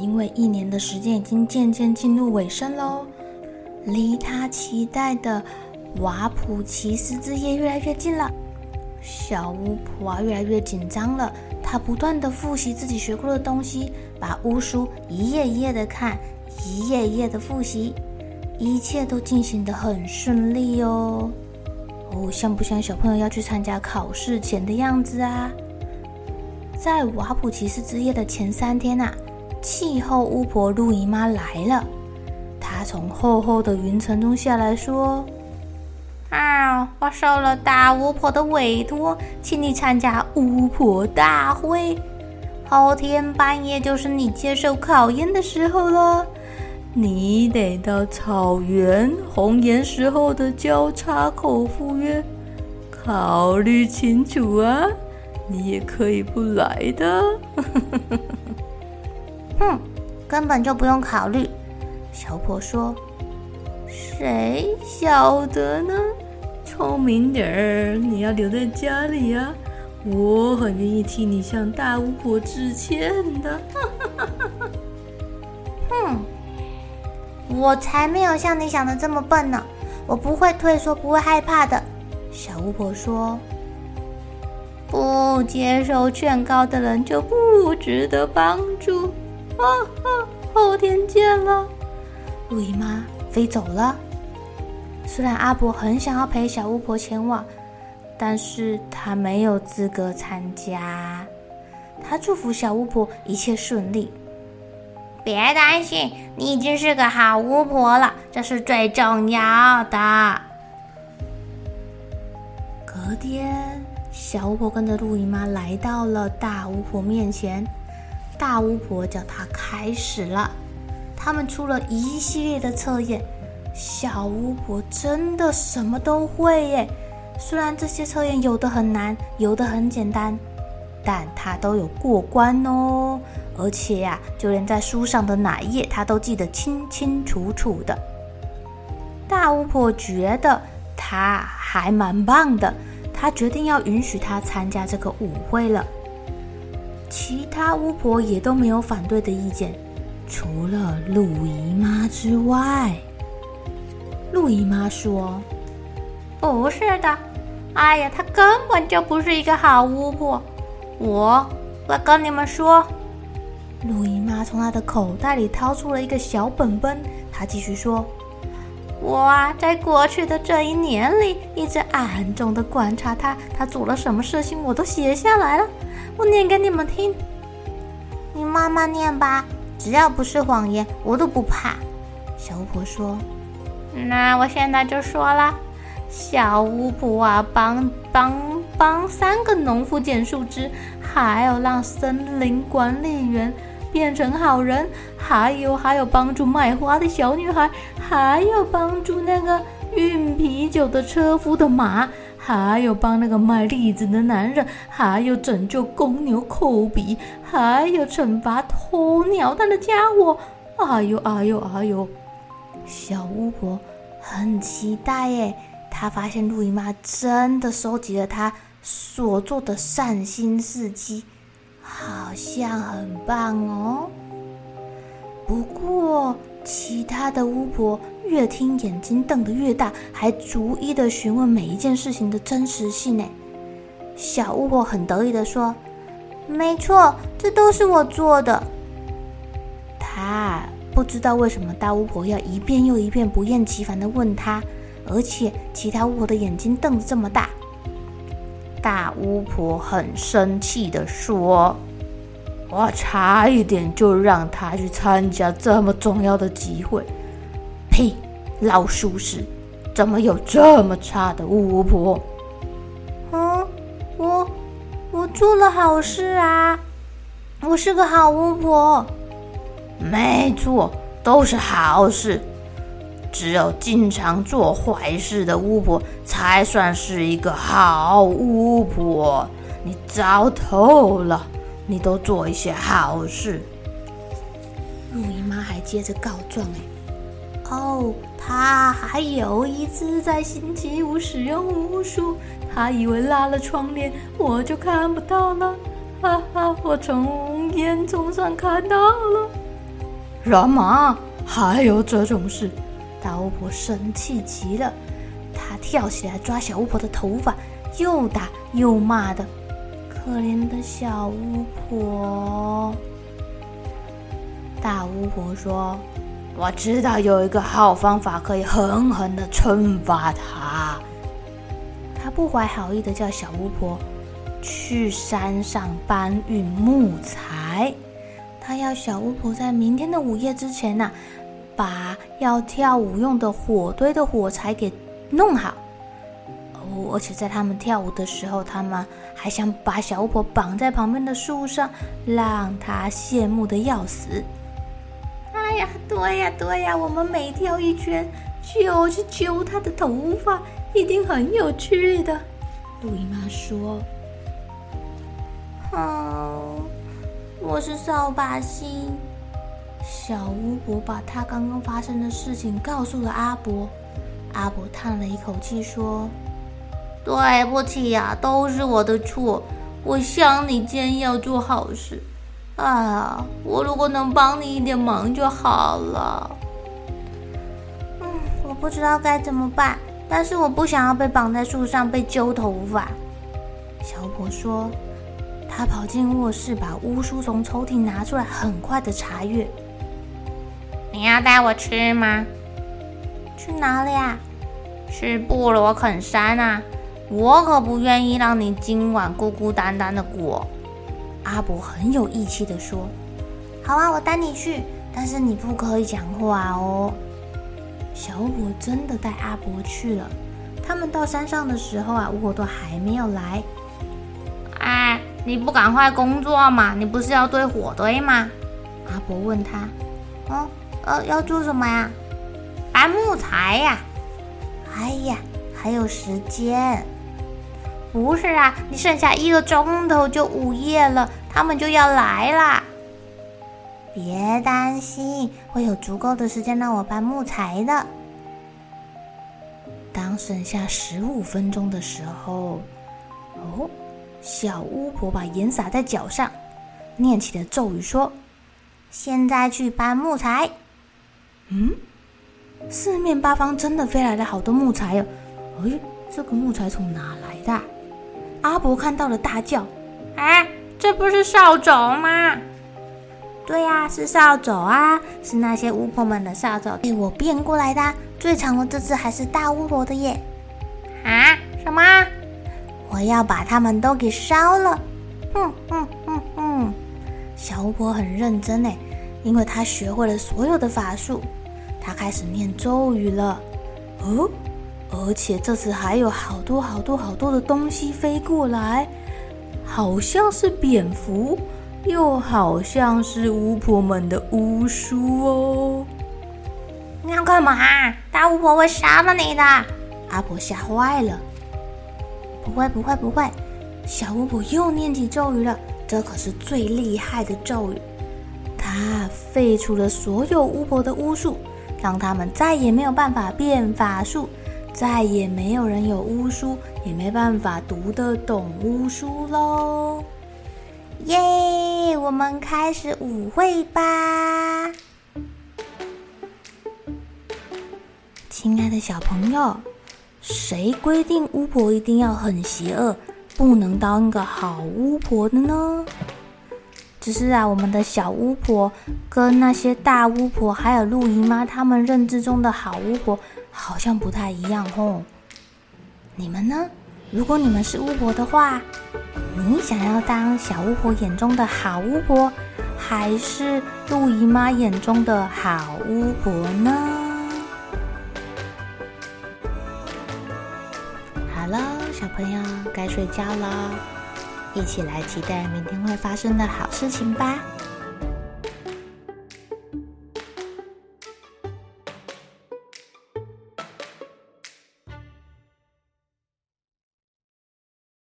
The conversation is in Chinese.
因为一年的时间已经渐渐进入尾声喽，离他期待的瓦普奇斯之夜越来越近了。小巫婆啊，越来越紧张了，她不断地复习自己学过的东西，把巫书一页一页的看，一页一页的复习。一切都进行得很顺利哦，哦，像不像小朋友要去参加考试前的样子啊？在瓦普奇斯之夜的前三天啊，气候巫婆路易妈来了。她从厚厚的云层中下来说：“啊，我受了大巫婆的委托，请你参加巫婆大会。后天半夜就是你接受考验的时候了。”你得到草原红岩石后的交叉口赴约，考虑清楚啊！你也可以不来的。哼，根本就不用考虑。小婆说：“谁晓得呢？聪明点儿，你要留在家里啊！我很愿意替你向大巫婆致歉的。”哼。我才没有像你想的这么笨呢！我不会退缩，不会害怕的。小巫婆说：“不接受劝告的人就不值得帮助。”啊啊！后天见了。路姨妈飞走了。虽然阿伯很想要陪小巫婆前往，但是他没有资格参加。他祝福小巫婆一切顺利。别担心，你已经是个好巫婆了，这是最重要的。隔天，小巫婆跟着路姨妈来到了大巫婆面前，大巫婆叫她开始了。他们出了一系列的测验，小巫婆真的什么都会耶。虽然这些测验有的很难，有的很简单。但他都有过关哦，而且呀、就连在书上的哪一页，他都记得清清楚楚的。大巫婆觉得他还蛮棒的，她决定要允许他参加这个舞会了。其他巫婆也都没有反对的意见，除了陆姨妈之外。陆姨妈说：“不是的，哎呀，她根本就不是一个好巫婆。”我，我跟你们说，陆姨妈从她的口袋里掏出了一个小本本。她继续说：“我啊，在过去的这一年里，一直暗中的观察他，他做了什么事情，我都写下来了。我念给你们听，你慢慢念吧，只要不是谎言，我都不怕。”小巫婆说：“那我现在就说了，小巫婆啊，帮帮。”帮三个农夫捡树枝，还有让森林管理员变成好人，还有还有帮助卖花的小女孩，还有帮助那个运啤酒的车夫的马，还有帮那个卖栗子的男人，还有拯救公牛寇比，还有惩罚偷鸟蛋的家伙。哎呦哎呦哎呦！小巫婆很期待耶，她发现路易妈真的收集了她。所做的善心事迹好像很棒哦。不过，其他的巫婆越听眼睛瞪得越大，还逐一的询问每一件事情的真实性呢。小巫婆很得意的说：“没错，这都是我做的。”不知道为什么大巫婆要一遍又一遍不厌其烦的问他，而且其他巫婆的眼睛瞪得这么大。大巫婆很生气的说：“我差一点就让他去参加这么重要的集会。呸！老鼠屎，怎么有这么差的巫婆？”嗯，我我做了好事啊，我是个好巫婆。没错，都是好事。只有经常做坏事的巫婆才算是一个好巫婆。你糟透了，你都做一些好事。路易妈还接着告状：“哎，哦，她还有一次在星期五使用巫术，她以为拉了窗帘我就看不到了，哈哈，我从烟囱上看到了。什么？还有这种事？”大巫婆生气极了，她跳起来抓小巫婆的头发，又打又骂的。可怜的小巫婆。大巫婆说：“我知道有一个好方法，可以狠狠的惩罚她。”她不怀好意的叫小巫婆去山上搬运木材。她要小巫婆在明天的午夜之前呢、把要跳舞用的火堆的火柴给弄好而且在他们跳舞的时候，他们还想把小巫婆绑在旁边的树上，让她羡慕的要死。哎呀，对呀，对呀，我们每跳一圈就去揪她的头发，一定很有趣的。路易妈说：“哦，我是扫把星。”小巫婆把她刚刚发生的事情告诉了阿伯，阿伯叹了一口气说：“对不起呀，都是我的错。我想你今天要做好事，啊，我如果能帮你一点忙就好了。嗯，我不知道该怎么办，但是我不想要被绑在树上被揪头发。”小巫婆说：“她跑进卧室，把巫书从抽屉拿出来，很快的查阅。”你要带我去吗？去哪里啊？去布罗肯山啊！我可不愿意让你今晚孤孤单单的过。阿伯很有义气地说：“好啊，我带你去，但是你不可以讲话哦。”小巫婆真的带阿伯去了。他们到山上的时候啊，我都还没有来。哎，你不赶快工作吗？你不是要堆火堆吗？阿伯问他：“哦。”呃，要做什么呀？搬木材呀！哎呀，还有时间？不是啊，你剩下一个钟头就午夜了，他们就要来啦。别担心，会有足够的时间让我搬木材的。当剩下十五分钟的时候，哦，小巫婆把盐撒在脚上，念起了咒语说：“现在去搬木材。”嗯，四面八方真的飞来了好多木材哦！哎，这个木材从哪来的？阿伯看到了，大叫：“哎，这不是扫帚吗？”“对呀，是扫帚啊，是那些巫婆们的扫帚，被我变过来的。最长的这只还是大巫婆的耶！”“啊？什么？我要把它们都给烧了！”“哼哼哼哼！”小巫婆很认真哎，因为她学会了所有的法术。她开始念咒语了，哦，而且这次还有好多好多好多的东西飞过来，好像是蝙蝠，又好像是巫婆们的巫书哦。你要干嘛？大巫婆会杀了你的！阿婆吓坏了。不会不会不会，小巫婆又念起咒语了，这可是最厉害的咒语，它废除了所有巫婆的巫术。让他们再也没有办法变法术，再也没有人有巫书，也没办法读得懂巫书喽！耶，我们开始舞会吧！亲爱的小朋友，谁规定巫婆一定要很邪恶，不能当个好巫婆的呢？只是啊，我们的小巫婆跟那些大巫婆还有陆姨妈他们认知中的好巫婆好像不太一样哦。你们呢？如果你们是巫婆的话，你想要当小巫婆眼中的好巫婆，还是陆姨妈眼中的好巫婆呢？好了，小朋友该睡觉了，一起来期待明天会发生的好事情吧。